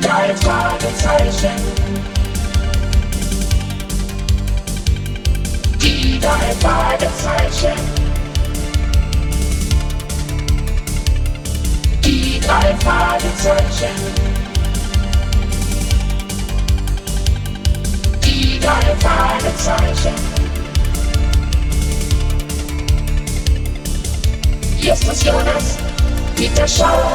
Die drei Fragezeichen. Die drei Fragezeichen. Die drei Fragezeichen. Die drei Fragezeichen. Justus Jonas, Peter Schauer,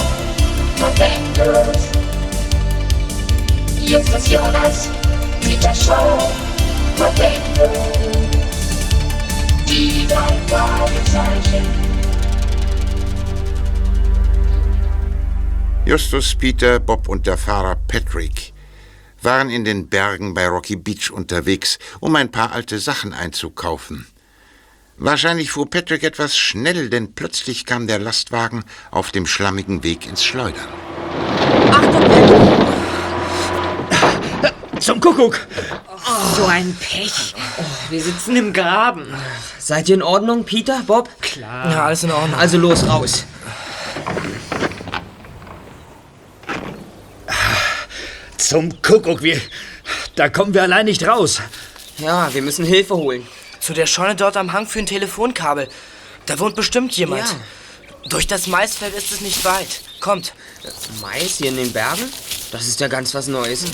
Justus, Peter, Bob und der Fahrer Patrick waren in den Bergen bei Rocky Beach unterwegs, um ein paar alte Sachen einzukaufen. Wahrscheinlich fuhr Patrick etwas schnell, denn plötzlich kam der Lastwagen auf dem schlammigen Weg ins Schleudern. Achtung, Patrick! Zum Kuckuck! So ein Pech. Oh, wir sitzen im Graben. Seid ihr in Ordnung, Peter, Bob? Klar. Ja, alles in Ordnung. Also los, raus. Zum Kuckuck, wir. Da kommen wir allein nicht raus. Ja, wir müssen Hilfe holen. Zu der Scheune dort am Hang für ein Telefonkabel. Da wohnt bestimmt jemand. Ja. Durch das Maisfeld ist es nicht weit. Kommt. Mais hier in den Bergen? Das ist ja ganz was Neues.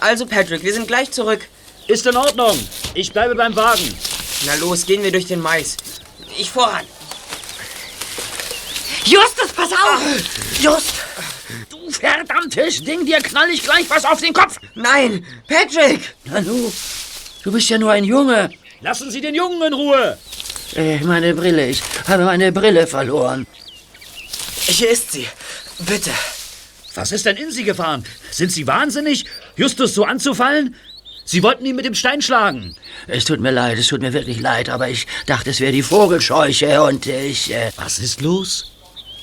Also, Patrick, wir sind gleich zurück. Ist in Ordnung. Ich bleibe beim Wagen. Na los, gehen wir durch den Mais. Ich voran. Justus, pass auf! Just! Du verdammtes Ding, dir knall ich gleich was auf den Kopf. Nein, Patrick! Nanu, du bist ja nur ein Junge. Lassen Sie den Jungen in Ruhe. Äh, meine Brille, ich habe meine Brille verloren. Hier ist sie. Bitte. Was ist denn in Sie gefahren? Sind Sie wahnsinnig, Justus so anzufallen? Sie wollten ihn mit dem Stein schlagen. Es tut mir leid, es tut mir wirklich leid, aber ich dachte, es wäre die Vogelscheuche und ich, äh, Was ist los?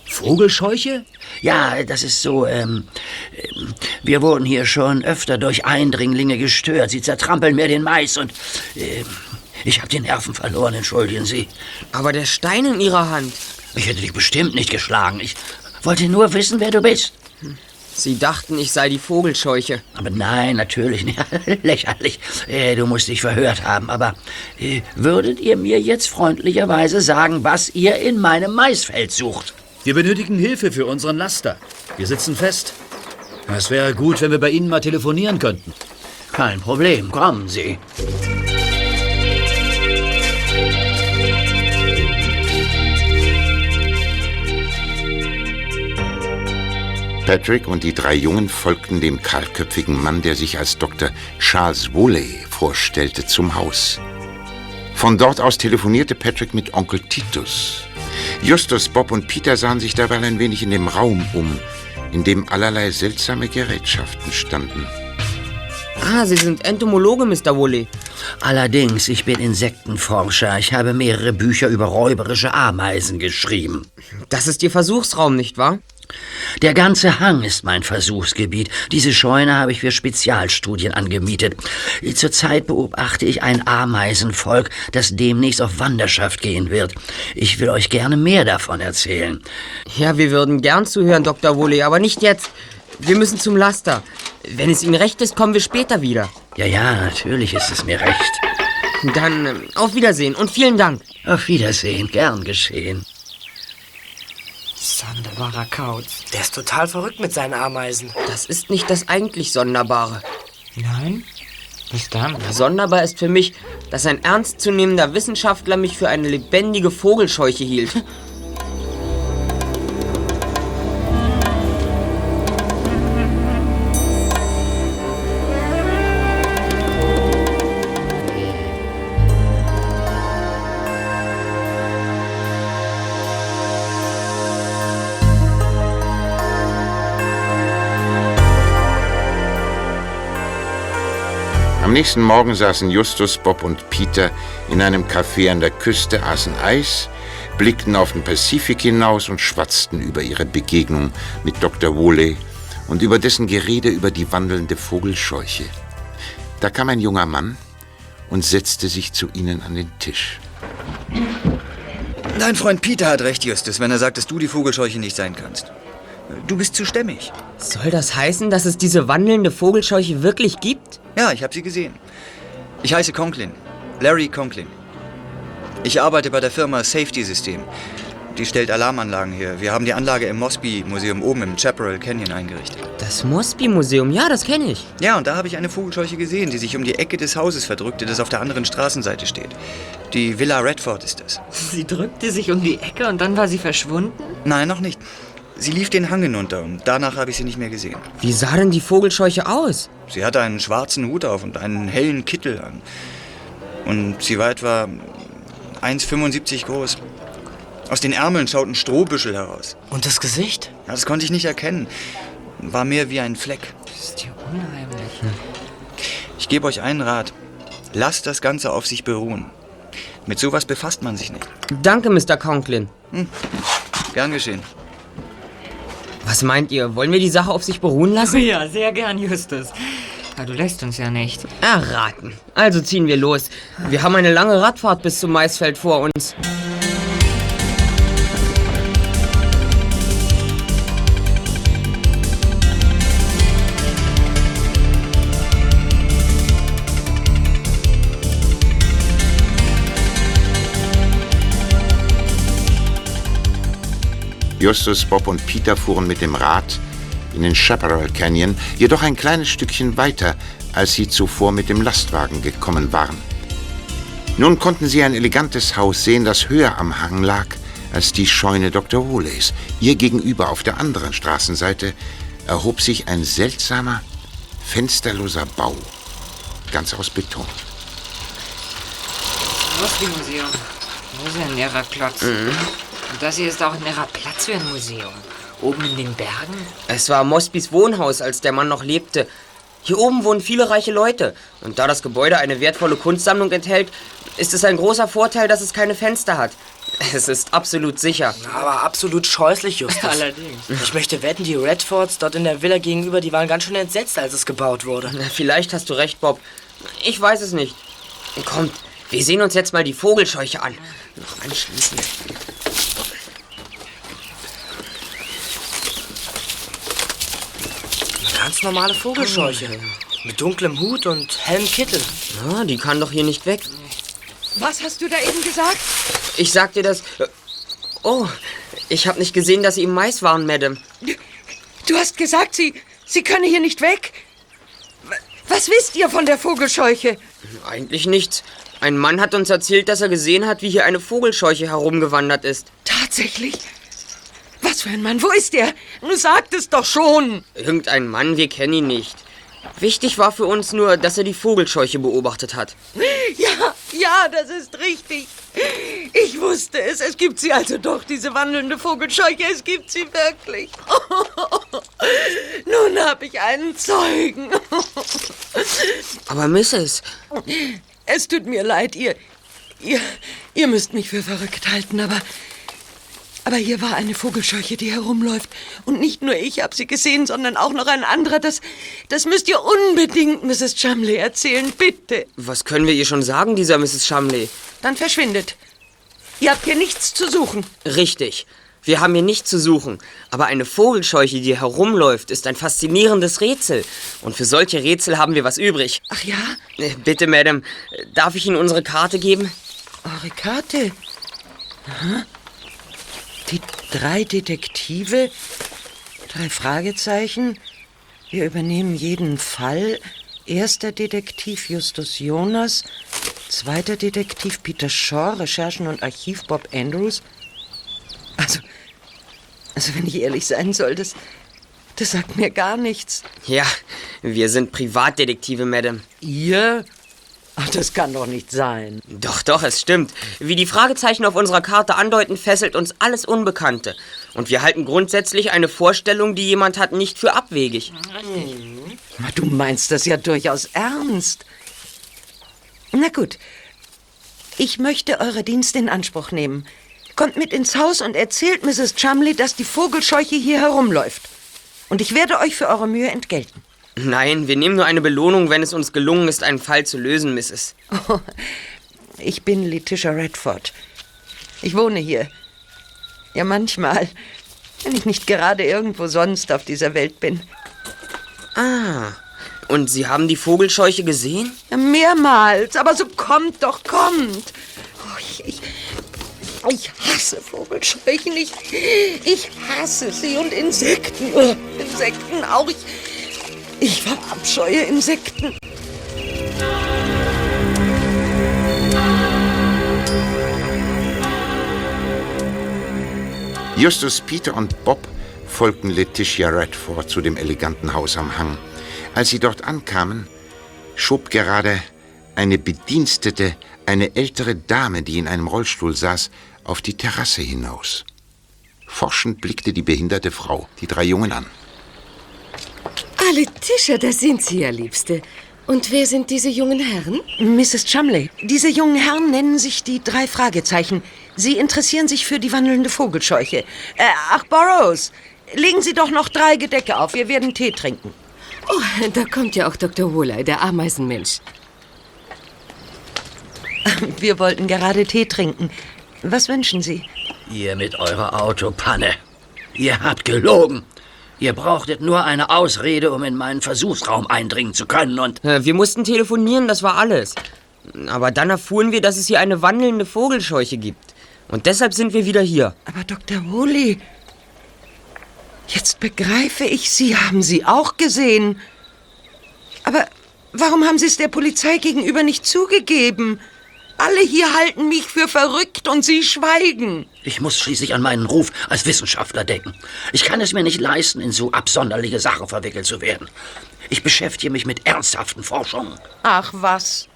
Vogelscheuche? ja, das ist so, ähm, ähm, wir wurden hier schon öfter durch Eindringlinge gestört. Sie zertrampeln mir den Mais und, ähm, ich habe die Nerven verloren, entschuldigen Sie. Aber der Stein in ihrer Hand. Ich hätte dich bestimmt nicht geschlagen. Ich wollte nur wissen, wer du bist. Sie dachten, ich sei die Vogelscheuche. Aber nein, natürlich nicht. Lächerlich. Äh, du musst dich verhört haben. Aber äh, würdet ihr mir jetzt freundlicherweise sagen, was ihr in meinem Maisfeld sucht? Wir benötigen Hilfe für unseren Laster. Wir sitzen fest. Es wäre gut, wenn wir bei Ihnen mal telefonieren könnten. Kein Problem, kommen Sie. Patrick und die drei Jungen folgten dem kahlköpfigen Mann, der sich als Dr. Charles Woolley vorstellte, zum Haus. Von dort aus telefonierte Patrick mit Onkel Titus. Justus, Bob und Peter sahen sich derweil ein wenig in dem Raum um, in dem allerlei seltsame Gerätschaften standen. Ah, Sie sind Entomologe, Mr. Woolley. Allerdings, ich bin Insektenforscher. Ich habe mehrere Bücher über räuberische Ameisen geschrieben. Das ist Ihr Versuchsraum, nicht wahr? Der ganze Hang ist mein Versuchsgebiet. Diese Scheune habe ich für Spezialstudien angemietet. Zurzeit beobachte ich ein Ameisenvolk, das demnächst auf Wanderschaft gehen wird. Ich will euch gerne mehr davon erzählen. Ja, wir würden gern zuhören, Dr. Woolley, aber nicht jetzt. Wir müssen zum Laster. Wenn es Ihnen recht ist, kommen wir später wieder. Ja, ja, natürlich ist es mir recht. Dann äh, auf Wiedersehen und vielen Dank. Auf Wiedersehen, gern geschehen. Sonderbarer Kauz. Der ist total verrückt mit seinen Ameisen. Das ist nicht das eigentlich Sonderbare. Nein? Was dann? Sonderbar ist für mich, dass ein ernstzunehmender Wissenschaftler mich für eine lebendige Vogelscheuche hielt. Am nächsten Morgen saßen Justus, Bob und Peter in einem Café an der Küste, aßen Eis, blickten auf den Pazifik hinaus und schwatzten über ihre Begegnung mit Dr. Woolley und über dessen Gerede über die wandelnde Vogelscheuche. Da kam ein junger Mann und setzte sich zu ihnen an den Tisch. Dein Freund Peter hat recht, Justus, wenn er sagt, dass du die Vogelscheuche nicht sein kannst. Du bist zu stämmig. Soll das heißen, dass es diese wandelnde Vogelscheuche wirklich gibt? Ja, ich habe sie gesehen. Ich heiße Conklin. Larry Conklin. Ich arbeite bei der Firma Safety System. Die stellt Alarmanlagen her. Wir haben die Anlage im Mosby Museum oben im Chaparral Canyon eingerichtet. Das Mosby-Museum, ja, das kenne ich. Ja, und da habe ich eine Vogelscheuche gesehen, die sich um die Ecke des Hauses verdrückte, das auf der anderen Straßenseite steht. Die Villa Redford ist das. Sie drückte sich um die Ecke und dann war sie verschwunden? Nein, noch nicht. Sie lief den Hang hinunter und danach habe ich sie nicht mehr gesehen. Wie sah denn die Vogelscheuche aus? Sie hatte einen schwarzen Hut auf und einen hellen Kittel an. Und sie war etwa 1,75 groß. Aus den Ärmeln schauten Strohbüschel heraus. Und das Gesicht? Ja, das konnte ich nicht erkennen. War mehr wie ein Fleck. Das ist ja unheimlich. Ich gebe euch einen Rat. Lasst das Ganze auf sich beruhen. Mit sowas befasst man sich nicht. Danke, Mr. Conklin. Gern geschehen. Was meint ihr? Wollen wir die Sache auf sich beruhen lassen? Ja, sehr gern, Justus. Aber du lässt uns ja nicht. Erraten. Also ziehen wir los. Wir haben eine lange Radfahrt bis zum Maisfeld vor uns. Justus, Bob und Peter fuhren mit dem Rad in den Chaparral Canyon, jedoch ein kleines Stückchen weiter, als sie zuvor mit dem Lastwagen gekommen waren. Nun konnten sie ein elegantes Haus sehen, das höher am Hang lag als die Scheune Dr. Woleys. Ihr gegenüber auf der anderen Straßenseite erhob sich ein seltsamer, fensterloser Bau, ganz aus Beton. Mosby-Museum. Das ist ja ein leerer Klotz. Und das hier ist auch ein leerer Platz für ein Museum. Oben in den Bergen? Es war Mosbys Wohnhaus, als der Mann noch lebte. Hier oben wohnen viele reiche Leute. Und da das Gebäude eine wertvolle Kunstsammlung enthält, ist es ein großer Vorteil, dass es keine Fenster hat. Es ist absolut sicher. Aber absolut scheußlich, Justus. Allerdings. Ich möchte wetten, die Redfords dort in der Villa gegenüber, die waren ganz schön entsetzt, als es gebaut wurde. Na, Vielleicht hast du recht, Bob. Ich weiß es nicht. Kommt, wir sehen uns jetzt mal die Vogelscheuche an. Noch anschließen. Eine ganz normale Vogelscheuche. Mit dunklem Hut und hellem Kittel. Ja, die kann doch hier nicht weg. Was hast du da eben gesagt? Ich sag dir das. Oh, ich habe nicht gesehen, dass Sie im Mais waren, Madame. Du hast gesagt, sie, sie könne hier nicht weg. Was wisst ihr von der Vogelscheuche? Eigentlich nichts. Ein Mann hat uns erzählt, dass er gesehen hat, wie hier eine Vogelscheuche herumgewandert ist. Tatsächlich? Was für ein Mann? Wo ist er? Du sagt es doch schon. Irgendein Mann, wir kennen ihn nicht. Wichtig war für uns nur, dass er die Vogelscheuche beobachtet hat. Ja, ja, das ist richtig. Ich wusste es. Es gibt sie also doch, diese wandelnde Vogelscheuche. Es gibt sie wirklich. Nun habe ich einen Zeugen. Aber Mrs., Es tut mir leid, ihr, ihr, ihr müsst mich für verrückt halten, aber, aber hier war eine Vogelscheuche, die herumläuft. Und nicht nur ich habe sie gesehen, sondern auch noch ein anderer. Das, das müsst ihr unbedingt Mrs. Chumley erzählen, bitte. was können wir ihr schon sagen, dieser Mrs. Shumley? Dann verschwindet. Ihr habt hier nichts zu suchen. Richtig. Wir haben hier nichts zu suchen. Aber eine Vogelscheuche, die herumläuft, ist ein faszinierendes Rätsel. Und für solche Rätsel haben wir was übrig. Ach ja, Äh, Bitte, Madame, darf ich Ihnen unsere Karte geben? eure Karte. Aha. Die drei Detektive, drei Fragezeichen. Wir übernehmen jeden Fall. Erster Detektiv Justus Jonas, zweiter Detektiv Peter Shaw, Recherchen und Archiv Bob Andrews. Also, also wenn ich ehrlich sein soll, das, das sagt mir gar nichts. Ja, wir sind Privatdetektive, Madame. Ihr? Ach, das kann doch nicht sein. Doch, doch, es stimmt. Wie die Fragezeichen auf unserer Karte andeuten, fesselt uns alles Unbekannte. Und wir halten grundsätzlich eine Vorstellung, die jemand hat, nicht für abwegig. Na, Du meinst das ja durchaus ernst. Na gut. Ich möchte eure Dienste in Anspruch nehmen. Kommt mit ins Haus und erzählt Mrs. Chumley, dass die Vogelscheuche hier herumläuft. Und ich werde euch für eure Mühe entgelten. Nein, wir nehmen nur eine Belohnung, wenn es uns gelungen ist, einen Fall zu lösen, Mrs. Ich bin Letitia Redford. Ich wohne hier. Ja, manchmal. wenn ich nicht gerade irgendwo sonst auf dieser Welt bin. Ah. Und Sie haben die Vogelscheuche gesehen? Ja, mehrmals, aber so kommt doch, kommt. Oh, ich, ich, ich hasse Vogelscheuchen. Ich, ich hasse sie und Insekten. Oh, Insekten auch. Ich, ich verabscheue Insekten. Justus, Peter und Bob folgten Letitia Redford zu dem eleganten Haus am Hang. Als sie dort ankamen, schob gerade eine Bedienstete eine ältere Dame, die in einem Rollstuhl saß, auf die Terrasse hinaus. Forschend blickte die behinderte Frau die drei Jungen an. Ah, Letitia, da sind Sie ja, Liebste. Und wer sind diese jungen Herren? Mrs. Chumley, diese jungen Herren nennen sich die drei Fragezeichen. Sie interessieren sich für die wandelnde Vogelscheuche. Äh, ach, Burroughs, legen Sie doch noch drei Gedecke auf. Wir werden Tee trinken. Oh, da kommt ja auch Dr. Wooley, der Ameisenmensch. Wir wollten gerade Tee trinken. Was wünschen Sie? Ihr mit eurer Autopanne. Ihr habt gelogen. Ihr brauchtet nur eine Ausrede, um in meinen Versuchsraum eindringen zu können und... Äh, Wir mussten telefonieren, das war alles. Aber dann erfuhren wir, dass es hier eine wandelnde Vogelscheuche gibt. Und deshalb sind wir wieder hier. Aber Dr. Woolley, jetzt begreife ich, Sie haben sie auch gesehen. Aber warum haben Sie es der Polizei gegenüber nicht zugegeben? Alle hier halten mich für verrückt und Sie schweigen. Ich muss schließlich an meinen Ruf als Wissenschaftler denken. Ich kann es mir nicht leisten, in so absonderliche Sachen verwickelt zu werden. Ich beschäftige mich mit ernsthaften Forschungen. Ach was,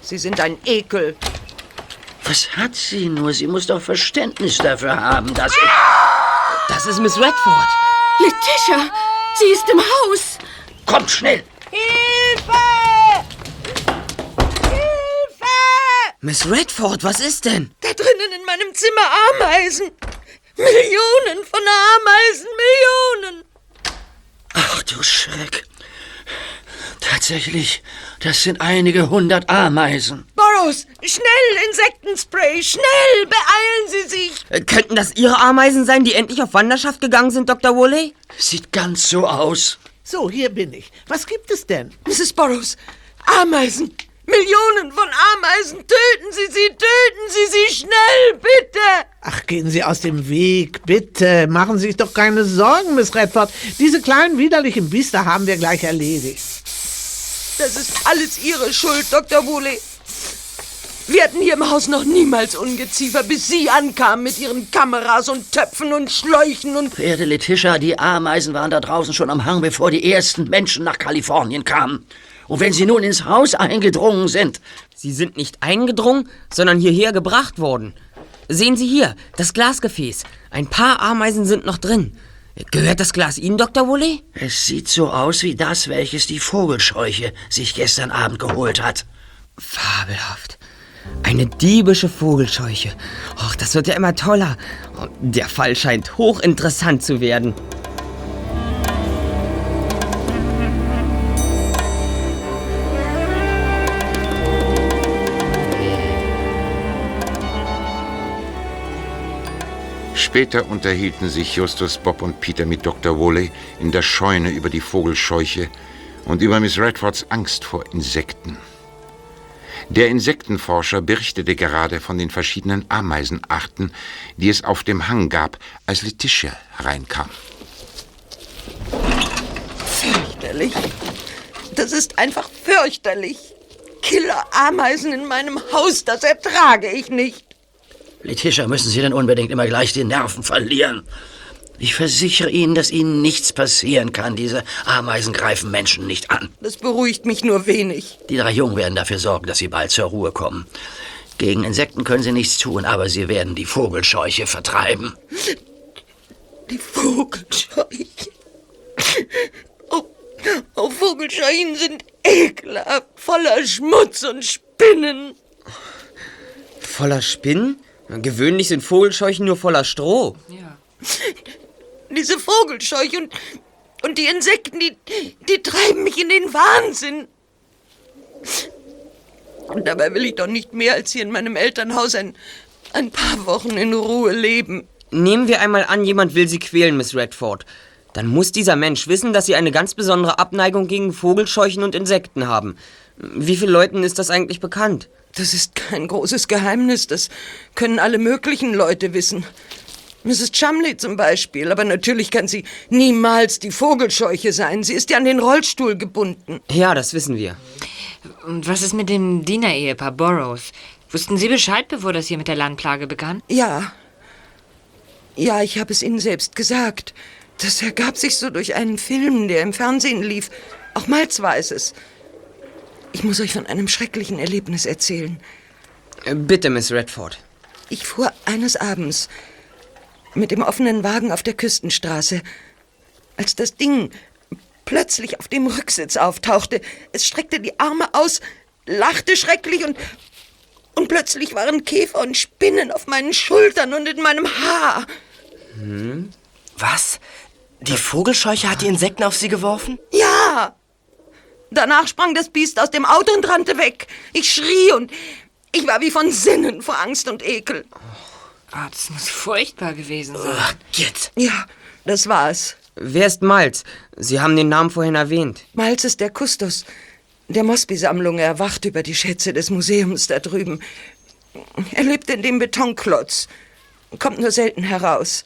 Sie sind ein Ekel. Was hat sie nur? Sie muss doch Verständnis dafür haben, dass ich... Das ist Miss Redford. Letitia, sie ist im Haus. Kommt schnell! Hilfe! Hilfe! Miss Redford, was ist denn? Da drinnen in meinem Zimmer Ameisen. Millionen von Ameisen, Millionen. Ach du Schreck. Tatsächlich, das sind einige hundert Ameisen. Burroughs, schnell Insektenspray, schnell, beeilen Sie sich. Äh, könnten das Ihre Ameisen sein, die endlich auf Wanderschaft gegangen sind, Dr. Woolley? Sieht ganz so aus. So, hier bin ich. Was gibt es denn? Mrs. Burroughs, Ameisen, Millionen von Ameisen, töten Sie sie, töten Sie sie schnell, bitte. Ach, gehen Sie aus dem Weg, bitte. Machen Sie sich doch keine Sorgen, Miss Redford. Diese kleinen widerlichen Biester haben wir gleich erledigt. Das ist alles Ihre Schuld, Dr. Woolley. Wir hatten hier im Haus noch niemals Ungeziefer, bis Sie ankamen mit Ihren Kameras und Töpfen und Schläuchen und... Verehrte Letitia, die Ameisen waren da draußen schon am Hang, bevor die ersten Menschen nach Kalifornien kamen. Und wenn sie nun ins Haus eingedrungen sind, Sie sind nicht eingedrungen, sondern hierher gebracht worden. Sehen Sie hier, das Glasgefäß. Ein paar Ameisen sind noch drin. Gehört das Glas Ihnen, Dr. Woolley? es sieht so aus wie das, welches die Vogelscheuche sich gestern Abend geholt hat. Fabelhaft. Eine diebische Vogelscheuche. Och, das wird ja immer toller. Der Fall scheint hochinteressant zu werden. Später unterhielten sich Justus, Bob und Peter mit Dr. Woolley in der Scheune über die Vogelscheuche und über Miss Redfords Angst vor Insekten. Der Insektenforscher berichtete gerade von den verschiedenen Ameisenarten, die es auf dem Hang gab, als Letitia hereinkam. Fürchterlich. Das ist einfach fürchterlich. Killer-Ameisen in meinem Haus, das ertrage ich nicht. Letitia, müssen Sie denn unbedingt immer gleich die Nerven verlieren? Ich versichere Ihnen, dass Ihnen nichts passieren kann. Diese Ameisen greifen Menschen nicht an. Das beruhigt mich nur wenig. Die drei Jungen werden dafür sorgen, dass Sie bald zur Ruhe kommen. Gegen Insekten können Sie nichts tun, aber Sie werden die Vogelscheuche vertreiben. Die Vogelscheuche. Oh, oh Vogelscheuchen sind ekelhaft, voller Schmutz und Spinnen. Voller Spinnen? Gewöhnlich sind Vogelscheuchen nur voller Stroh. Ja. Diese Vogelscheuche und, und die Insekten, die, die treiben mich in den Wahnsinn. Und dabei will ich doch nicht mehr als hier in meinem Elternhaus ein, ein paar Wochen in Ruhe leben. Nehmen wir einmal an, jemand will Sie quälen, Miss Redford. Dann muss dieser Mensch wissen, dass Sie eine ganz besondere Abneigung gegen Vogelscheuchen und Insekten haben. Wie vielen Leuten ist das eigentlich bekannt? Das ist kein großes Geheimnis. Das können alle möglichen Leute wissen. Mrs. Chumley zum Beispiel. Aber natürlich kann sie niemals die Vogelscheuche sein. Sie ist ja an den Rollstuhl gebunden. Ja, das wissen wir. Und was ist mit dem Dienerehepaar Burroughs? Wussten Sie Bescheid, bevor das hier mit der Landplage begann? Ja. Ja, ich habe es Ihnen selbst gesagt. Das ergab sich so durch einen Film, der im Fernsehen lief. Auch Malz weiß es. Ich muss euch von einem schrecklichen Erlebnis erzählen. Äh, Bitte, Miss Redford. Ich fuhr eines Abends mit dem offenen Wagen auf der Küstenstraße, als das Ding plötzlich auf dem Rücksitz auftauchte. Es streckte die Arme aus, lachte schrecklich und und plötzlich waren Käfer und Spinnen auf meinen Schultern und in meinem Haar. Hm? Was? Die Vogelscheuche hat die Insekten auf sie geworfen? Ja. Danach sprang das Biest aus dem Auto und rannte weg. Ich schrie und ich war wie von Sinnen vor Angst und Ekel. Ah, das muss furchtbar gewesen sein. Ach, jetzt. Ja, das war's. Wer ist Miles? Sie haben den Namen vorhin erwähnt. Miles ist der Kustos der Mosby-Sammlung. Er wacht über die Schätze des Museums da drüben. Er lebt in dem Betonklotz. Kommt nur selten heraus.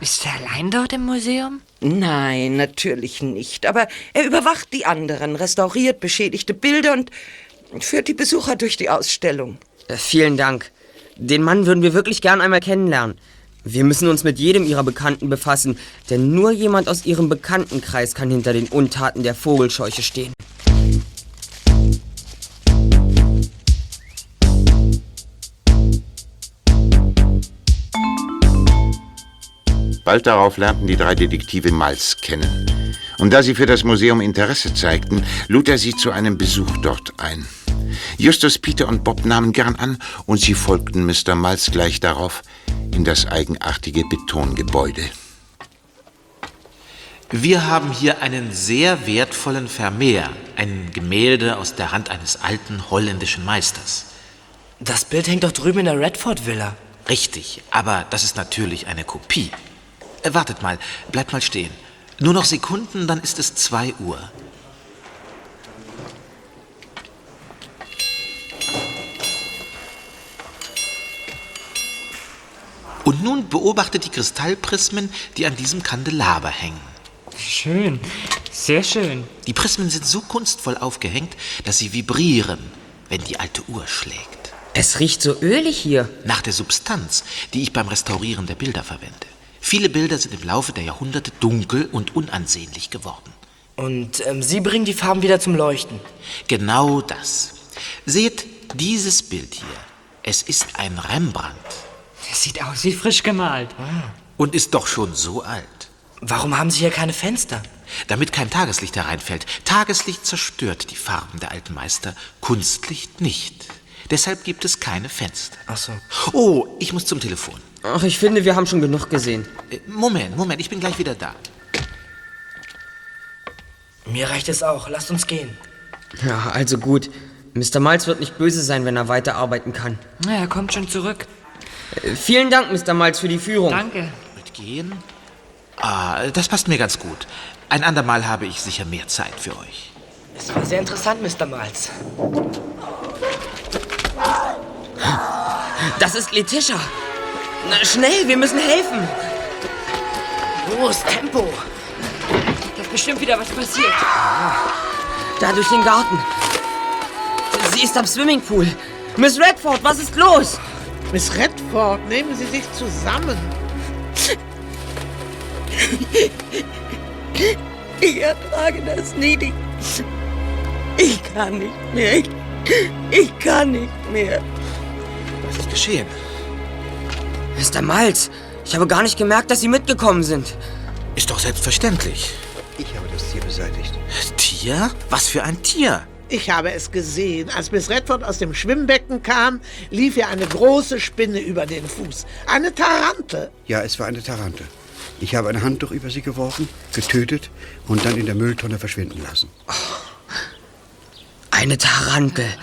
Ist er allein dort im Museum? Nein, natürlich nicht. Aber er überwacht die anderen, restauriert beschädigte Bilder und führt die Besucher durch die Ausstellung. Äh, vielen Dank. Den Mann würden wir wirklich gern einmal kennenlernen. Wir müssen uns mit jedem Ihrer Bekannten befassen, denn nur jemand aus Ihrem Bekanntenkreis kann hinter den Untaten der Vogelscheuche stehen. Bald darauf lernten die drei Detektive Miles kennen. Und da sie für das Museum Interesse zeigten, lud er sie zu einem Besuch dort ein. Justus, Peter und Bob nahmen gern an und sie folgten Mr. Miles gleich darauf in das eigenartige Betongebäude. Wir haben hier einen sehr wertvollen Vermeer, ein Gemälde aus der Hand eines alten holländischen Meisters. Das Bild hängt doch drüben in der Redford Villa. Richtig, aber das ist natürlich eine Kopie. Äh, wartet mal, bleibt mal stehen. Nur noch Sekunden, dann ist es 2 Uhr. Und nun beobachtet die Kristallprismen, die an diesem Kandelaber hängen. Schön, sehr schön. Die Prismen sind so kunstvoll aufgehängt, dass sie vibrieren, wenn die alte Uhr schlägt. Es riecht so ölig hier. Nach der Substanz, die ich beim Restaurieren der Bilder verwende. Viele Bilder sind im Laufe der Jahrhunderte dunkel und unansehnlich geworden. Und ähm, Sie bringen die Farben wieder zum Leuchten. Genau das. Seht dieses Bild hier. Es ist ein Rembrandt. Das sieht aus wie frisch gemalt. Und ist doch schon so alt. Warum haben Sie hier keine Fenster? Damit kein Tageslicht hereinfällt. Tageslicht zerstört die Farben der alten Meister, Kunstlicht nicht. Deshalb gibt es keine Fenster. Ach so. Oh, ich muss zum Telefon. Ach, ich finde, wir haben schon genug gesehen. Äh, Moment, Moment, ich bin gleich wieder da. Mir reicht es auch. Lasst uns gehen. Ja, also gut. Mr. Miles wird nicht böse sein, wenn er weiterarbeiten kann. Na, er kommt schon zurück. Äh, vielen Dank, Mr. Miles, für die Führung. Danke. Mitgehen? Ah, das passt mir ganz gut. Ein andermal habe ich sicher mehr Zeit für euch. Es war sehr interessant, Mr. Miles. Das ist Letitia. Na, schnell, wir müssen helfen. Los, Tempo. Da ist bestimmt wieder was passiert. Da durch den Garten. Sie ist am Swimmingpool. Miss Redford, was ist los? Miss Redford, nehmen Sie sich zusammen. Ich ertrage das nie. Ich kann nicht mehr. Ich, ich kann nicht mehr. Was ist geschehen? Mr. Miles, ich habe gar nicht gemerkt, dass Sie mitgekommen sind. Ist doch selbstverständlich. Ich habe das Tier beseitigt. Tier? Was für ein Tier? Ich habe es gesehen. Als Miss Redford aus dem Schwimmbecken kam, lief ihr eine große Spinne über den Fuß. Eine Tarante. Ja, es war eine Tarante. Ich habe ein Handtuch über sie geworfen, getötet und dann in der Mülltonne verschwinden lassen. Eine Tarantel.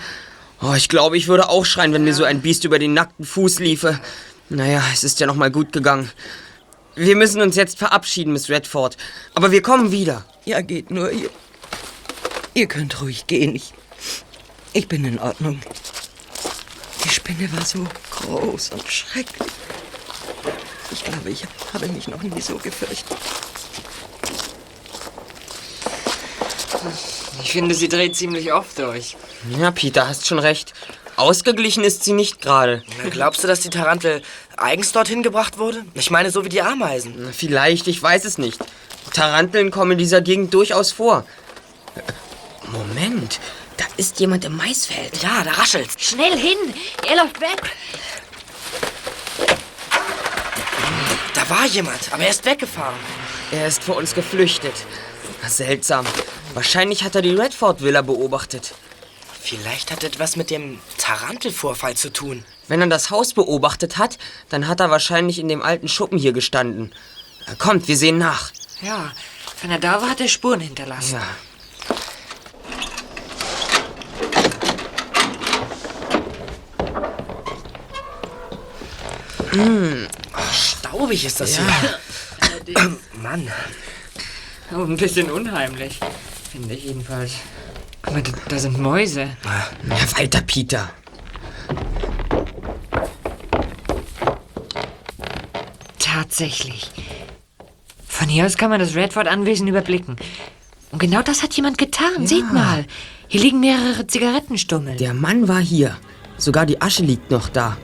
Oh, ich glaube, ich würde auch schreien, wenn mir so ein Biest über den nackten Fuß liefe. Naja, es ist ja noch mal gut gegangen. Wir müssen uns jetzt verabschieden, Miss Redford. Aber wir kommen wieder. Ja, geht nur. Ihr, ihr könnt ruhig gehen. Ich, ich bin in Ordnung. Die Spinne war so groß und schrecklich. Ich glaube, ich habe mich noch nie so gefürchtet. Ich finde, sie dreht ziemlich oft durch. Ja, Peter, hast schon recht. Ausgeglichen ist sie nicht gerade. Glaubst du, dass die Tarantel eigens dorthin gebracht wurde? Ich meine, so wie die Ameisen. Vielleicht, ich weiß es nicht. Taranteln kommen in dieser Gegend durchaus vor. Moment, da ist jemand im Maisfeld. Ja, da raschelt's. Schnell hin! Er läuft weg! Da war jemand, aber er ist weggefahren. Er ist vor uns geflüchtet. Seltsam. Wahrscheinlich hat er die Redford-Villa beobachtet. Vielleicht hat etwas mit dem Tarantelvorfall zu tun. Wenn er das Haus beobachtet hat, dann hat er wahrscheinlich in dem alten Schuppen hier gestanden. Kommt, wir sehen nach. Ja, wenn er da war, hat er Spuren hinterlassen. Ja. Hm, staubig ist das hier. Mann. Oh, ein bisschen unheimlich. Finde ich jedenfalls. Aber da, da sind Mäuse. Ja, weiter, Peter. Tatsächlich. Von hier aus kann man das Redford-Anwesen überblicken. Und genau das hat jemand getan. Seht mal. Hier liegen mehrere Zigarettenstummel. Der Mann war hier. Sogar die Asche liegt noch da.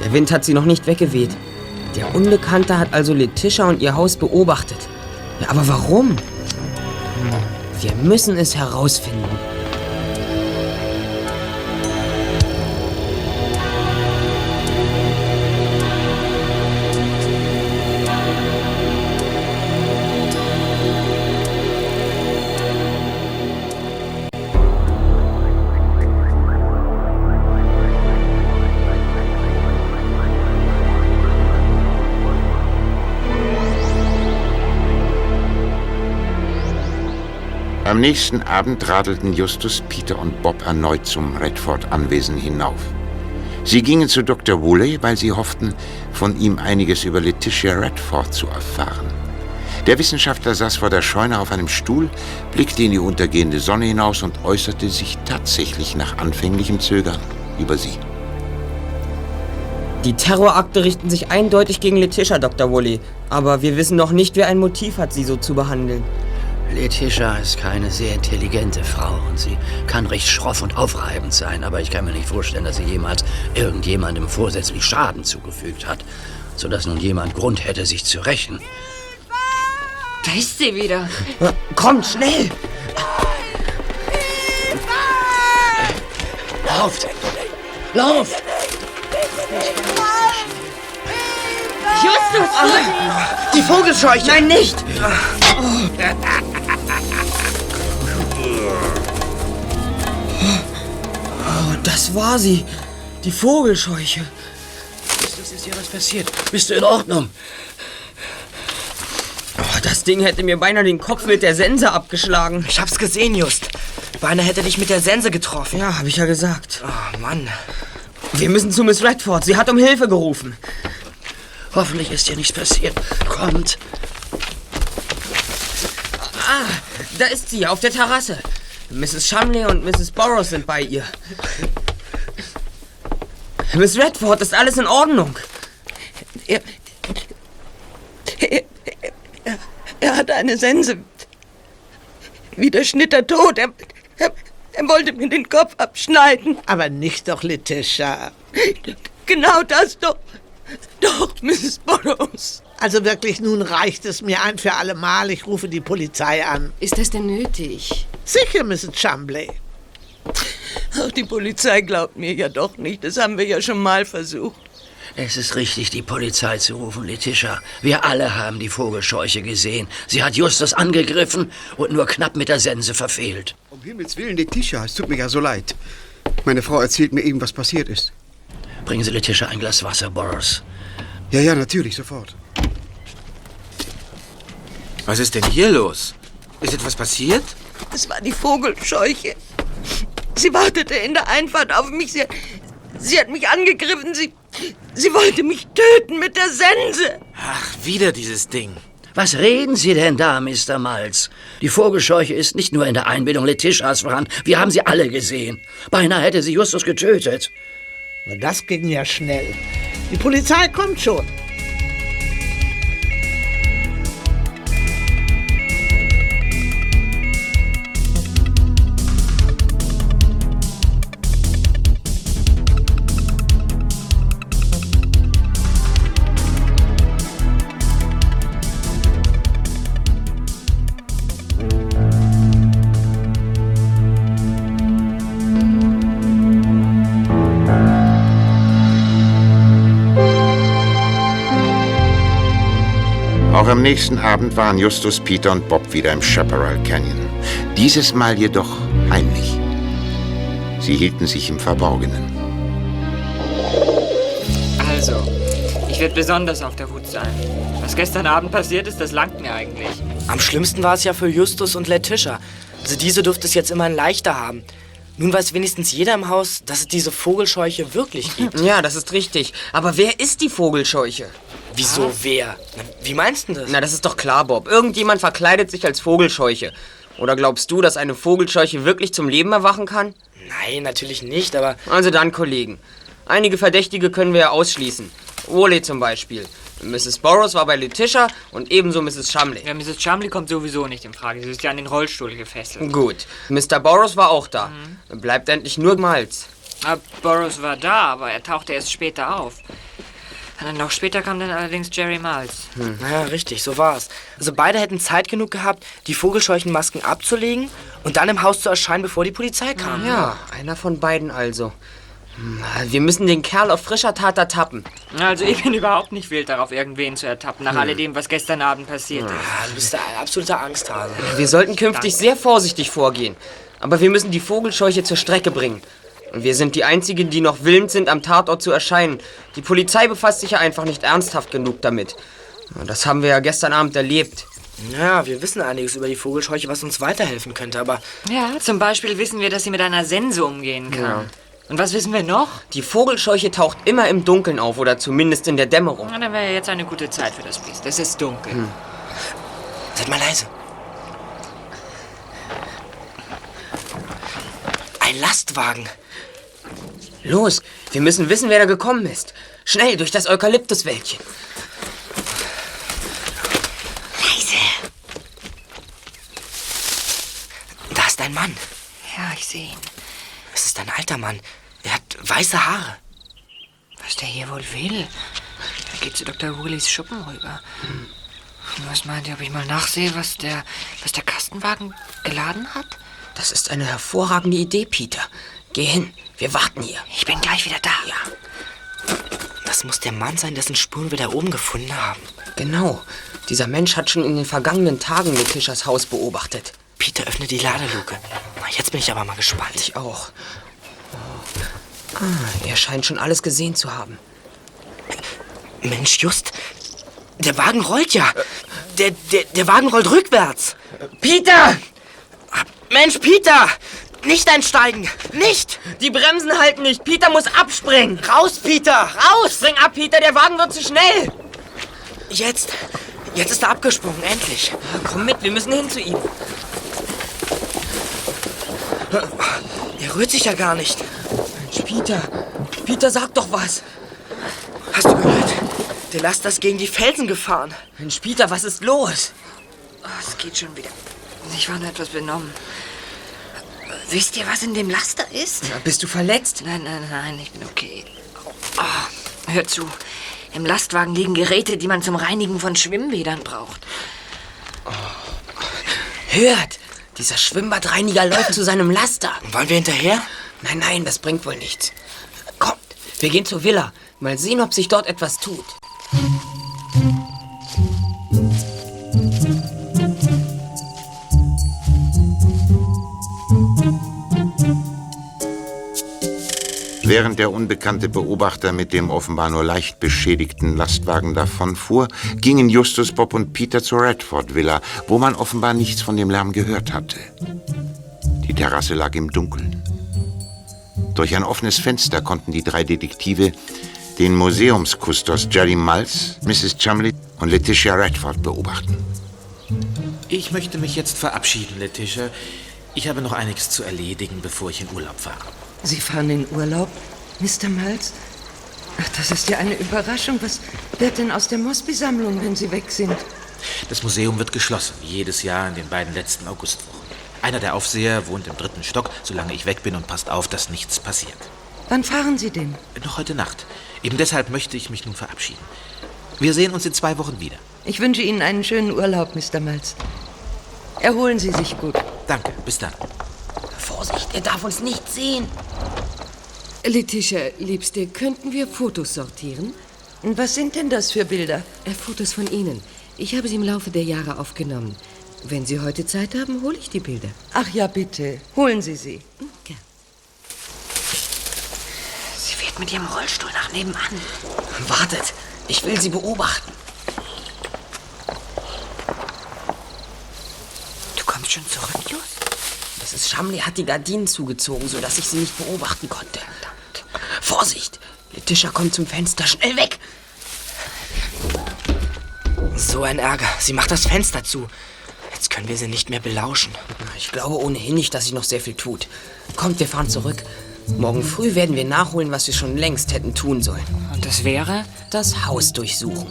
Der Wind hat sie noch nicht weggeweht. Der Unbekannte hat also Letitia und ihr Haus beobachtet. Ja, aber warum? Wir müssen es herausfinden. Am nächsten Abend radelten Justus, Peter und Bob erneut zum Redford-Anwesen hinauf. Sie gingen zu Dr. Woolley, weil sie hofften, von ihm einiges über Letitia Redford zu erfahren. Der Wissenschaftler saß vor der Scheune auf einem Stuhl, blickte in die untergehende Sonne hinaus und äußerte sich tatsächlich nach anfänglichem Zögern über sie. Die Terrorakte richten sich eindeutig gegen Letitia, Dr. Woolley. Aber wir wissen noch nicht, wer ein Motiv hat, sie so zu behandeln. Letitia ist keine sehr intelligente Frau und sie kann recht schroff und aufreibend sein, aber ich kann mir nicht vorstellen, dass sie jemals irgendjemandem vorsätzlich Schaden zugefügt hat, sodass nun jemand Grund hätte, sich zu rächen. Da ist sie wieder. Kommt, schnell! Lauft! Lauft! Justus! Die Vogelscheuche! Nein, nicht! Oh, das war sie. Die Vogelscheuche. Justus, ist dir was passiert? Bist du in Ordnung? Oh, das Ding hätte mir beinahe den Kopf mit der Sense abgeschlagen. Ich hab's gesehen, Just. Beinahe hätte dich mit der Sense getroffen. Ja, habe ich ja gesagt. Oh, Mann. Wir müssen zu Miss Redford. Sie hat um Hilfe gerufen. Hoffentlich ist dir nichts passiert. Kommt. Ah, da ist sie, auf der Terrasse. Mrs. Shumley und Mrs. Burroughs sind bei ihr. Miss Redford, ist alles in Ordnung? Er, er, er, er hatte eine Sense. Wie der Schnitter tot. Er, er, er wollte mir den Kopf abschneiden. Aber nicht doch, Letitia. Genau das doch. Doch, Mrs. Burroughs. Also wirklich, nun reicht es mir ein für alle Mal. Ich rufe die Polizei an. Ist das denn nötig? Sicher, Mrs. Chumley. Ach, die Polizei glaubt mir ja doch nicht. Das haben wir ja schon mal versucht. Es ist richtig, die Polizei zu rufen, Letitia. Wir alle haben die Vogelscheuche gesehen. Sie hat Justus angegriffen und nur knapp mit der Sense verfehlt. Um Himmels Willen, Letitia, es tut mir ja so leid. Meine Frau erzählt mir eben, was passiert ist. Bringen Sie Letitia ein Glas Wasser, Boris. Ja, ja, natürlich, sofort. Was ist denn hier los? Ist etwas passiert? Es war die Vogelscheuche. Sie wartete in der Einfahrt auf mich. Sie, sie hat mich angegriffen. Sie, Sie wollte mich töten mit der Sense. Ach, wieder dieses Ding. Was reden Sie denn da, Mr. Malz? Die Vogelscheuche ist nicht nur in der Einbildung Letitias vorhanden. Wir haben sie alle gesehen. Beinahe hätte sie Justus getötet. Na, Das ging ja schnell. Die Polizei kommt schon. Am nächsten Abend waren Justus, Peter und Bob wieder im Chaparral Canyon. Dieses Mal jedoch heimlich. Sie hielten sich im Verborgenen. Also, ich werde besonders auf der Hut sein. Was gestern Abend passiert ist, das langt mir eigentlich. Am schlimmsten war es ja für Justus und Letitia. Also diese dürfte es jetzt immerhin leichter haben. Nun weiß wenigstens jeder im Haus, dass es diese Vogelscheuche wirklich gibt. Ja, das ist richtig. Aber wer ist die Vogelscheuche? Wieso wer? Na, wie meinst du das? Na, das ist doch klar, Bob. Irgendjemand verkleidet sich als Vogelscheuche. Oder glaubst du, dass eine Vogelscheuche wirklich zum Leben erwachen kann? Nein, natürlich nicht, aber... Also dann, Kollegen. Einige Verdächtige können wir ja ausschließen. Woolley zum Beispiel. Mrs. Burroughs war bei Letitia und ebenso Mrs. Shumley. Ja, Mrs. Chumley kommt sowieso nicht in Frage. Sie ist ja an den Rollstuhl gefesselt. Gut. Mr. Burroughs war auch da. Dann Bleibt endlich nur Miles. Ah, Burroughs war da, aber er tauchte erst später auf. Und dann noch später kam dann allerdings Jerry Miles. Ja, richtig, so war's. Also beide hätten Zeit genug gehabt, die Vogelscheuchenmasken abzulegen und dann im Haus zu erscheinen, bevor die Polizei kam. Ja, einer von beiden also. Hm, Wir müssen den Kerl auf frischer Tat ertappen. Also ich bin überhaupt nicht wild darauf, irgendwen zu ertappen, nach Hm. alledem, was gestern Abend passiert ist. Ah, du bist ein absoluter Angsthase. Wir sollten künftig sehr vorsichtig vorgehen. Aber wir müssen die Vogelscheuche zur Strecke bringen. Wir sind die Einzigen, die noch willens sind, am Tatort zu erscheinen. Die Polizei befasst sich ja einfach nicht ernsthaft genug damit. Das haben wir ja gestern Abend erlebt. Ja, wir wissen einiges über die Vogelscheuche, was uns weiterhelfen könnte, aber Ja, zum Beispiel wissen wir, dass sie mit einer Sense umgehen kann. Ja. Und was wissen wir noch? Die Vogelscheuche taucht immer im Dunkeln auf oder zumindest in der Dämmerung. Na, dann wäre jetzt eine gute Zeit für das Biest. Es ist dunkel. seid mal leise. Ein Lastwagen. Los, wir müssen wissen, wer da gekommen ist. Schnell durch das Eukalyptuswäldchen. Leise. Da ist ein Mann. Ja, ich sehe ihn. Es ist ein alter Mann. Er hat weiße Haare. Was der hier wohl will? Er geht zu Dr. Wooleys Schuppen rüber. Und Was meint ihr, ob ich mal nachsehe, was der, was der Kastenwagen geladen hat? Das ist eine hervorragende Idee, Peter. Geh hin, wir warten hier. Ich bin gleich wieder da. Ja, Das muss der Mann sein, dessen Spuren wir da oben gefunden haben. genau. Dieser Mensch hat schon in den vergangenen Tagen Letitias Haus beobachtet. Peter öffnet die Ladeluke. Na, Jetzt bin ich aber mal gespannt. Ich auch. Ah, er scheint schon alles gesehen zu haben. Mensch, Just. Der Wagen rollt ja. Der, der, der Wagen rollt rückwärts. Peter! Mensch, Peter! Nicht einsteigen! Nicht! Die Bremsen halten nicht. Peter muss abspringen. Raus, Peter! Raus! Spring ab, Peter, der Wagen wird zu schnell. Jetzt! Jetzt ist er abgesprungen, endlich. Komm mit, wir müssen hin zu ihm. Er rührt sich ja gar nicht. Mensch, Peter. Peter, sag doch was. Hast du gehört? Der Laster ist gegen die Felsen gefahren. Mensch, Peter, was ist los? Oh, es geht schon wieder. Ich war nur etwas benommen. Wisst ihr, was in dem Laster ist? Na, bist du verletzt? Nein, nein, nein, ich bin okay. Oh, hör zu. Im Lastwagen liegen Geräte, die man zum Reinigen von Schwimmbädern braucht. Hört! Dieser Schwimmbadreiniger läuft zu seinem Laster. Wollen wir hinterher? Nein, nein, das bringt wohl nichts. Kommt, wir gehen zur Villa. Mal sehen, ob sich dort etwas tut. Während der unbekannte Beobachter mit dem offenbar nur leicht beschädigten Lastwagen davonfuhr, gingen Justus, Bob und Peter zur Redford Villa, wo man offenbar nichts von dem Lärm gehört hatte. Die Terrasse lag im Dunkeln. Durch ein offenes Fenster konnten die drei Detektive den Museumskustos Jerry Miles, Mrs. Chumley und Letitia Redford beobachten. Ich möchte mich jetzt verabschieden, Letitia. Ich habe noch einiges zu erledigen, bevor ich in Urlaub fahre. Sie fahren in Urlaub, Mr. Miles? Ach, das ist ja eine Überraschung. Was wird denn aus der Mosby-Sammlung, wenn Sie weg sind? Das Museum wird geschlossen, wie jedes Jahr in den beiden letzten Augustwochen. Einer der Aufseher wohnt im dritten Stock, solange ich weg bin und passt auf, dass nichts passiert. Wann fahren Sie denn? Noch heute Nacht. Eben deshalb möchte ich mich nun verabschieden. Wir sehen uns in zwei Wochen wieder. Ich wünsche Ihnen einen schönen Urlaub, Mr. Miles. Erholen Sie sich gut. Danke, bis dann. Vorsicht, er darf uns nicht sehen. Letitia, Liebste, könnten wir Fotos sortieren? Und was sind denn das für Bilder? Äh, Fotos von Ihnen. Ich habe sie im Laufe der Jahre aufgenommen. Wenn Sie heute Zeit haben, hole ich die Bilder. Ach ja, bitte. Holen Sie sie. Gern. Sie fährt mit ihrem Rollstuhl nach nebenan. Wartet, ich will sie beobachten. Du kommst schon zurück, Just? Shumley hat die Gardinen zugezogen, sodass ich sie nicht beobachten konnte. Vorsicht! Letitia kommt zum Fenster. Schnell weg! So ein Ärger. Sie macht das Fenster zu. Jetzt können wir sie nicht mehr belauschen. Ich glaube ohnehin nicht, dass sie noch sehr viel tut. Kommt, wir fahren zurück. Morgen früh werden wir nachholen, was wir schon längst hätten tun sollen. Und das wäre? Das Haus durchsuchen.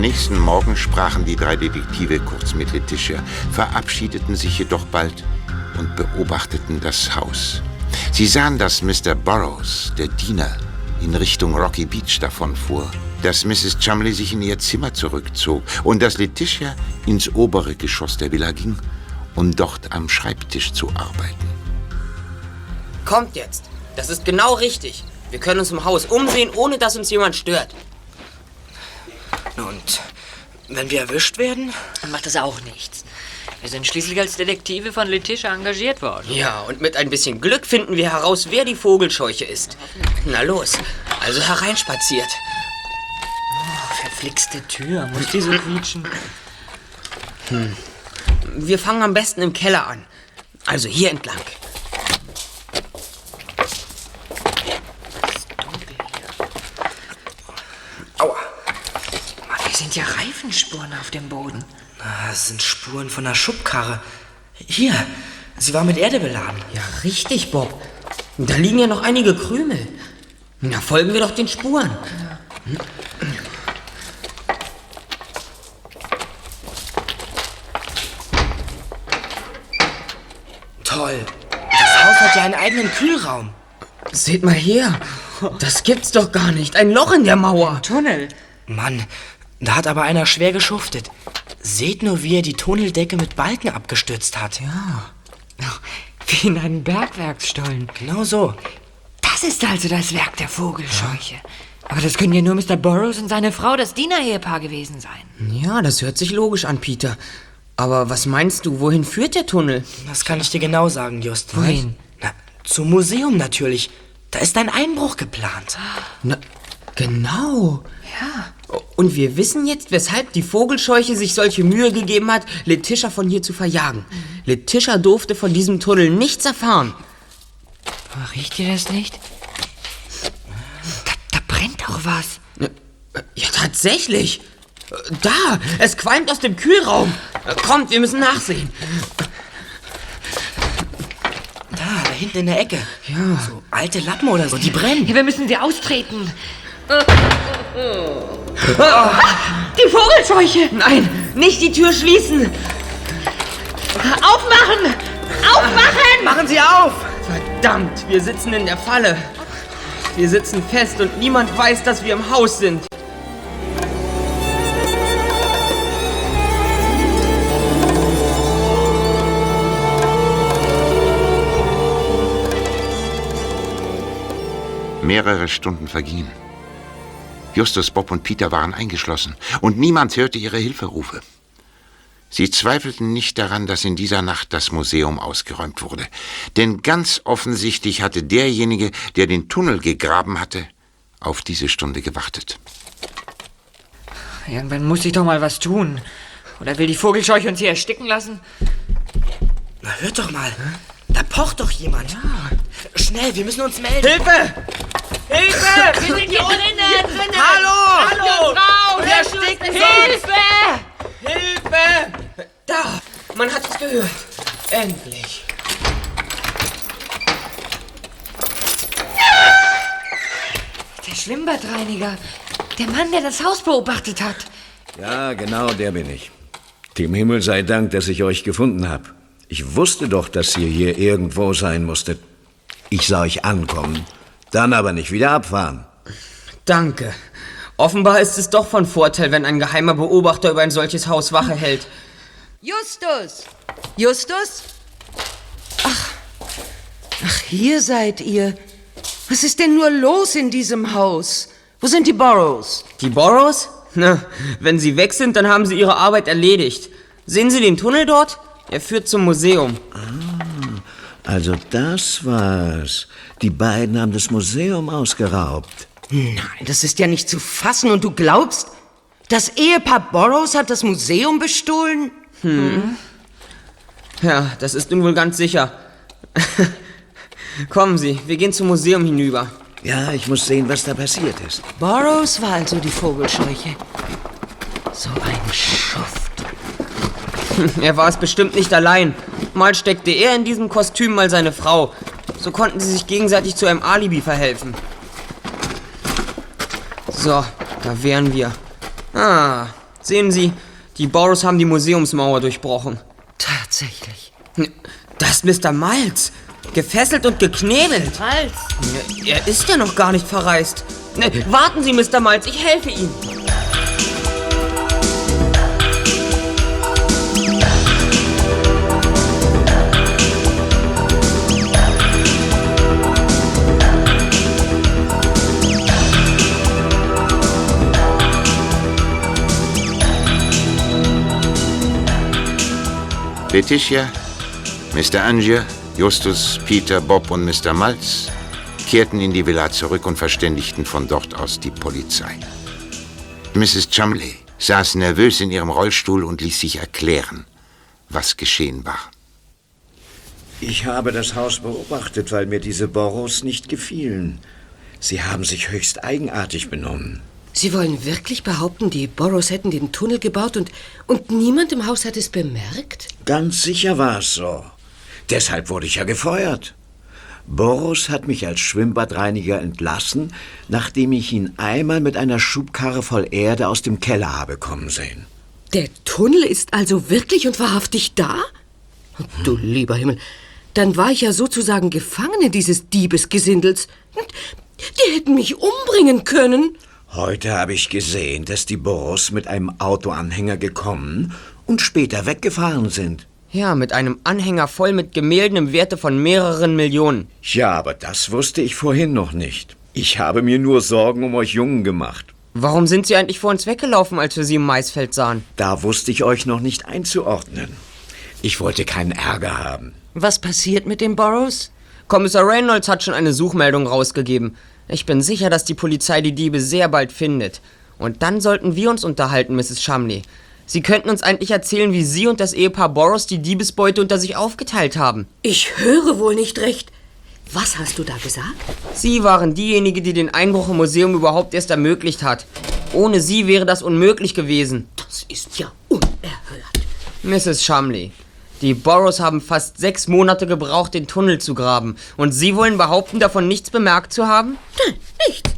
Am nächsten Morgen sprachen die drei Detektive kurz mit Letitia, verabschiedeten sich jedoch bald und beobachteten das Haus. Sie sahen, dass Mr. Burroughs, der Diener, in Richtung Rocky Beach davonfuhr, dass Mrs. Chumley sich in ihr Zimmer zurückzog und dass Letitia ins obere Geschoss der Villa ging, um dort am Schreibtisch zu arbeiten. Kommt jetzt. Das ist genau richtig. Wir können uns im Haus umsehen, ohne dass uns jemand stört. Und wenn wir erwischt werden? Dann macht das auch nichts. Wir sind schließlich als Detektive von Letitia engagiert worden. Ja, und mit ein bisschen Glück finden wir heraus, wer die Vogelscheuche ist. Na los, also hereinspaziert. Oh, verflixte Tür, muss die so quietschen? Hm. Wir fangen am besten im Keller an. Also hier entlang. Aua. Hier sind ja Reifenspuren auf dem Boden. Ah, Das sind Spuren von einer Schubkarre. Hier, sie war mit Erde beladen. Ja, richtig, Bob. Da liegen ja noch einige Krümel. Na, folgen wir doch den Spuren. Toll. Das Haus hat ja einen eigenen Kühlraum. Seht mal her. Das gibt's doch gar nicht. Ein Loch in der Mauer. Tunnel. Mann, da hat aber einer schwer geschuftet. Seht nur, wie er die Tunneldecke mit Balken abgestützt hat. Ja. Wie in einem Bergwerksstollen. Genau so. Das ist also das Werk der Vogelscheuche. Aber das können ja nur Mr. Burroughs und seine Frau, das Diener-Ehepaar gewesen sein. Ja, das hört sich logisch an, Peter. Aber was meinst du, wohin führt der Tunnel? Das kann ich dir genau sagen, Just. Wohin? Na, zum Museum natürlich. Da ist ein Einbruch geplant. Na, genau. Ja. Und wir wissen jetzt, weshalb die Vogelscheuche sich solche Mühe gegeben hat, Letitia von hier zu verjagen. Letitia durfte von diesem Tunnel nichts erfahren. Riecht ihr das nicht? Da, da brennt doch was. Ja, tatsächlich. Da, es qualmt aus dem Kühlraum. Kommt, wir müssen nachsehen. Da, da hinten in der Ecke. Ja. So alte Lappen oder so, die brennen. Ja, wir müssen sie austreten. Die Vogelscheuche! Nein, nicht die Tür schließen! Aufmachen! Aufmachen! Machen Sie auf! Verdammt, wir sitzen in der Falle. Wir sitzen fest und niemand weiß, dass wir im Haus sind. Mehrere Stunden vergingen. Justus, Bob und Peter waren eingeschlossen und niemand hörte ihre Hilferufe. Sie zweifelten nicht daran, dass in dieser Nacht das Museum ausgeräumt wurde. Denn ganz offensichtlich hatte derjenige, der den Tunnel gegraben hatte, auf diese Stunde gewartet. Irgendwann muss ich doch mal was tun. Oder will die Vogelscheuche uns hier ersticken lassen? Na, hört doch mal. Da pocht doch jemand. Schnell, wir müssen uns melden. Hilfe! Hilfe! Wir sind hier drinnen! drinnen. Hallo! Hallo! Frau! Wir ersticken Hilfe! Hilfe! Da! Man hat es gehört. Endlich. Der Schwimmbadreiniger. Der Mann, der das Haus beobachtet hat. Ja, genau, der bin ich. Dem Himmel sei Dank, dass ich euch gefunden habe. Ich wusste doch, dass ihr hier irgendwo sein musstet. Ich sah euch ankommen, dann aber nicht wieder abfahren. Danke. Offenbar ist es doch von Vorteil, wenn ein geheimer Beobachter über ein solches Haus Wache hält. Justus! Justus? Ach, ach, hier seid ihr. Was ist denn nur los in diesem Haus? Wo sind die Burrows? Die Burrows? Na, wenn sie weg sind, dann haben sie ihre Arbeit erledigt. Sehen Sie den Tunnel dort? Er führt zum Museum. Also das war's. Die beiden haben das Museum ausgeraubt. Nein, das ist ja nicht zu fassen. Und du glaubst, das Ehepaar Burrows hat das Museum bestohlen? Hm. Ja, das ist nun wohl ganz sicher. Kommen Sie, wir gehen zum Museum hinüber. Ja, ich muss sehen, was da passiert ist. Burrows war also die Vogelscheuche. So ein Schuft. Er war es bestimmt nicht allein. Mal steckte er in diesem Kostüm, mal seine Frau. So konnten sie sich gegenseitig zu einem Alibi verhelfen. So, da wären wir. Ah, sehen Sie, die Boros haben die Museumsmauer durchbrochen. Tatsächlich. Das ist Mr. Miles. Gefesselt und geknebelt. Miles! Er ist ja noch gar nicht verreist. Ne, warten Sie, Mr. Miles, ich helfe Ihnen. Letitia, Mr. Angier, Justus, Peter, Bob und Mr. Malz kehrten in die Villa zurück und verständigten von dort aus die Polizei. Mrs. Chumley saß nervös in ihrem Rollstuhl und ließ sich erklären, was geschehen war. Ich habe das Haus beobachtet, weil mir diese Boros nicht gefielen. Sie haben sich höchst eigenartig benommen. Sie wollen wirklich behaupten, die Burrows hätten den Tunnel gebaut und, und niemand im Haus hat es bemerkt? Ganz sicher war es so. Deshalb wurde ich ja gefeuert. Boros hat mich als Schwimmbadreiniger entlassen, nachdem ich ihn einmal mit einer Schubkarre voll Erde aus dem Keller habe kommen sehen. Der Tunnel ist also wirklich und wahrhaftig da? Du lieber Himmel, dann war ich ja sozusagen Gefangene dieses Diebesgesindels. Die hätten mich umbringen können. Heute habe ich gesehen, dass die Boros mit einem Autoanhänger gekommen und später weggefahren sind. Ja, mit einem Anhänger voll mit Gemälden im Werte von mehreren Millionen. Ja, aber das wusste ich vorhin noch nicht. Ich habe mir nur Sorgen um euch Jungen gemacht. Warum sind Sie eigentlich vor uns weggelaufen, als wir Sie im Maisfeld sahen? Da wusste ich euch noch nicht einzuordnen. Ich wollte keinen Ärger haben. Was passiert mit den Burrows? Kommissar Reynolds hat schon eine Suchmeldung rausgegeben. Ich bin sicher, dass die Polizei die Diebe sehr bald findet. Und dann sollten wir uns unterhalten, Mrs. Shumley. Sie könnten uns eigentlich erzählen, wie Sie und das Ehepaar Boros die Diebesbeute unter sich aufgeteilt haben. Ich höre wohl nicht recht. Was hast du da gesagt? Sie waren diejenige, die den Einbruch im Museum überhaupt erst ermöglicht hat. Ohne Sie wäre das unmöglich gewesen. Das ist ja unerhört. Mrs. Shumley, die Boros haben fast sechs Monate gebraucht, den Tunnel zu graben. Und Sie wollen behaupten, davon nichts bemerkt zu haben? Nein, nichts.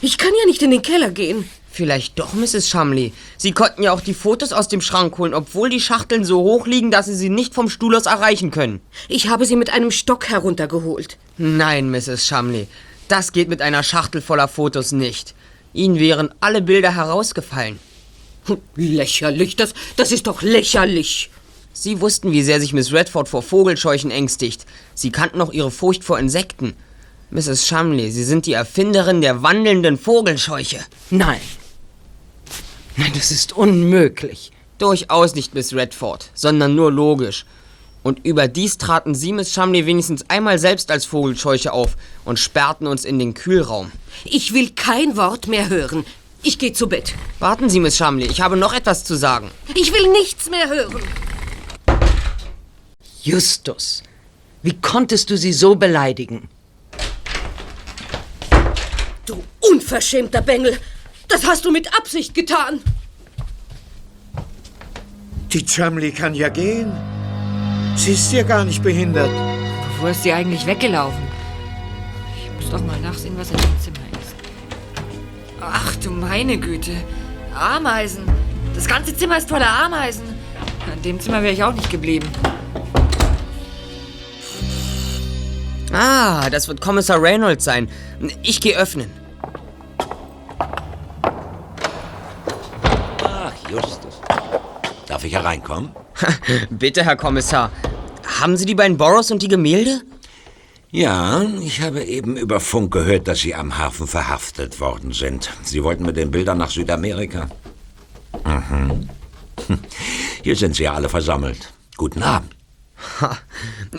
Ich kann ja nicht in den Keller gehen. Vielleicht doch, Mrs. Shumley. Sie konnten ja auch die Fotos aus dem Schrank holen, obwohl die Schachteln so hoch liegen, dass Sie sie nicht vom Stuhl aus erreichen können. Ich habe sie mit einem Stock heruntergeholt. Nein, Mrs. Shumley. Das geht mit einer Schachtel voller Fotos nicht. Ihnen wären alle Bilder herausgefallen. Lächerlich, das, das ist doch lächerlich. Sie wussten, wie sehr sich Miss Redford vor Vogelscheuchen ängstigt. Sie kannten auch ihre Furcht vor Insekten. Mrs. Shumley, Sie sind die Erfinderin der wandelnden Vogelscheuche. Nein. Nein, das ist unmöglich. Durchaus nicht, Miss Redford, sondern nur logisch. Und überdies traten Sie, Miss Shumley, wenigstens einmal selbst als Vogelscheuche auf und sperrten uns in den Kühlraum. Ich will kein Wort mehr hören. Ich gehe zu Bett. Warten Sie, Miss Shumley, ich habe noch etwas zu sagen. Ich will nichts mehr hören. Justus, wie konntest du sie so beleidigen? Du unverschämter Bengel. Das hast du mit Absicht getan. Die Chumley kann ja gehen. Sie ist ja gar nicht behindert. Wo ist sie eigentlich weggelaufen? Ich muss doch mal nachsehen, was in dem Zimmer ist. Ach du meine Güte. Ameisen. Das ganze Zimmer ist voller Ameisen. In dem Zimmer wäre ich auch nicht geblieben. Ah, das wird Kommissar Reynolds sein. Ich gehe öffnen. Ach, Justus. Darf ich hereinkommen? Bitte, Herr Kommissar. Haben Sie die beiden Boros und die Gemälde? Ja, ich habe eben über Funk gehört, dass Sie am Hafen verhaftet worden sind. Sie wollten mit den Bildern nach Südamerika. Mhm. Hm. Hier sind Sie alle versammelt. Guten Abend. Ha.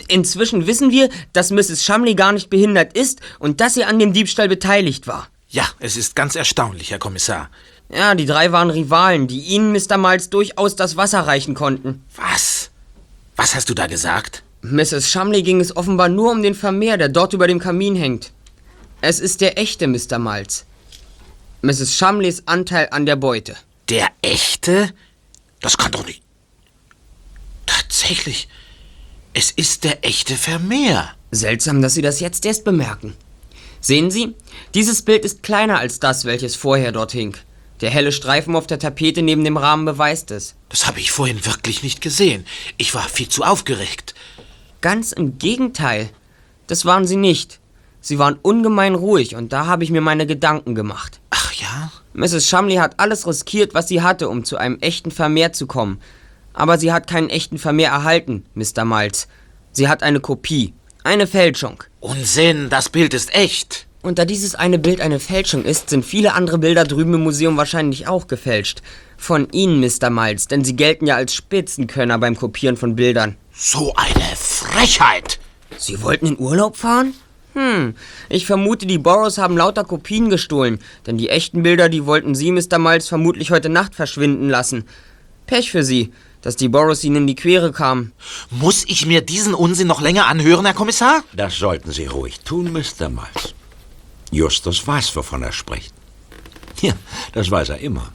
Inzwischen wissen wir, dass Mrs. Shumley gar nicht behindert ist und dass sie an dem Diebstahl beteiligt war. Ja, es ist ganz erstaunlich, Herr Kommissar. Ja, die drei waren Rivalen, die Ihnen, Mr. Miles, durchaus das Wasser reichen konnten. Was? Was hast du da gesagt? Mrs. Shumley ging es offenbar nur um den Vermehr, der dort über dem Kamin hängt. Es ist der echte Mr. Miles. Mrs. Shumleys Anteil an der Beute. Der echte? Das kann doch nicht. Tatsächlich. Es ist der echte Vermehr. Seltsam, dass Sie das jetzt erst bemerken. Sehen Sie, dieses Bild ist kleiner als das, welches vorher dort hing. Der helle Streifen auf der Tapete neben dem Rahmen beweist es. Das habe ich vorhin wirklich nicht gesehen. Ich war viel zu aufgeregt. Ganz im Gegenteil. Das waren Sie nicht. Sie waren ungemein ruhig und da habe ich mir meine Gedanken gemacht. Ach ja? Mrs. Shumley hat alles riskiert, was sie hatte, um zu einem echten Vermehr zu kommen. Aber sie hat keinen echten Vermehr erhalten, Mr. Miles. Sie hat eine Kopie. Eine Fälschung. Unsinn, das Bild ist echt. Und da dieses eine Bild eine Fälschung ist, sind viele andere Bilder drüben im Museum wahrscheinlich auch gefälscht. Von Ihnen, Mr. Miles, denn Sie gelten ja als Spitzenkönner beim Kopieren von Bildern. So eine Frechheit! Sie wollten in Urlaub fahren? Hm, ich vermute, die Boros haben lauter Kopien gestohlen, denn die echten Bilder, die wollten Sie, Mr. Miles, vermutlich heute Nacht verschwinden lassen. Pech für Sie, dass die Boros Ihnen in die Quere kamen. Muss ich mir diesen Unsinn noch länger anhören, Herr Kommissar? Das sollten Sie ruhig tun, Mr. Miles. Justus weiß, wovon er spricht. Ja, das weiß er immer.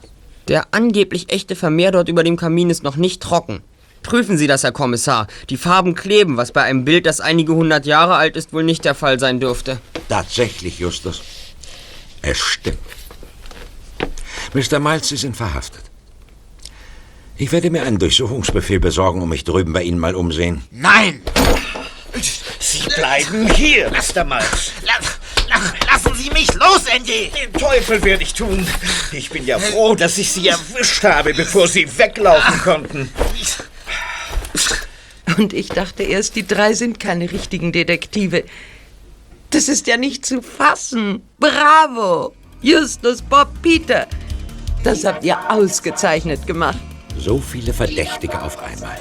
Der angeblich echte Vermehr dort über dem Kamin ist noch nicht trocken. Prüfen Sie das, Herr Kommissar. Die Farben kleben, was bei einem Bild, das einige hundert Jahre alt ist, wohl nicht der Fall sein dürfte. Tatsächlich, Justus. Es stimmt. Mr. Miles, Sie sind verhaftet. Ich werde mir einen Durchsuchungsbefehl besorgen und mich drüben bei Ihnen mal umsehen. Nein! Sie bleiben hier, Mr. Miles. Lassen Sie mich los, Andy! Den Teufel werde ich tun. Ich bin ja froh, dass ich Sie erwischt habe, bevor Sie weglaufen konnten. Und ich dachte erst, die drei sind keine richtigen Detektive. Das ist ja nicht zu fassen. Bravo! Justus, Bob, Peter. Das habt ihr ausgezeichnet gemacht. So viele Verdächtige auf einmal.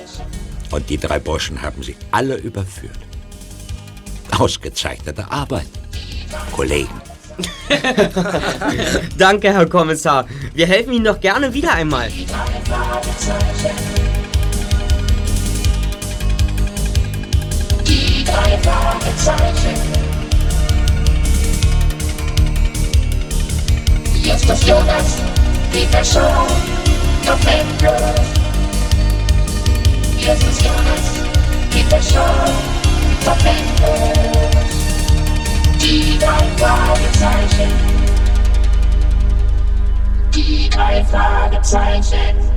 Und die drei Burschen haben sie alle überführt. Ausgezeichnete Arbeit. Kollegen. Danke, Herr Kommissar. Wir helfen Ihnen doch gerne wieder einmal. Die drei Fragezeichen. Justus Jonas, Peter Shaw, Tom Endlos. Justus Jonas, Peter Shaw, Tom Endlos. Die drei Fragezeichen. Die drei Fragezeichen.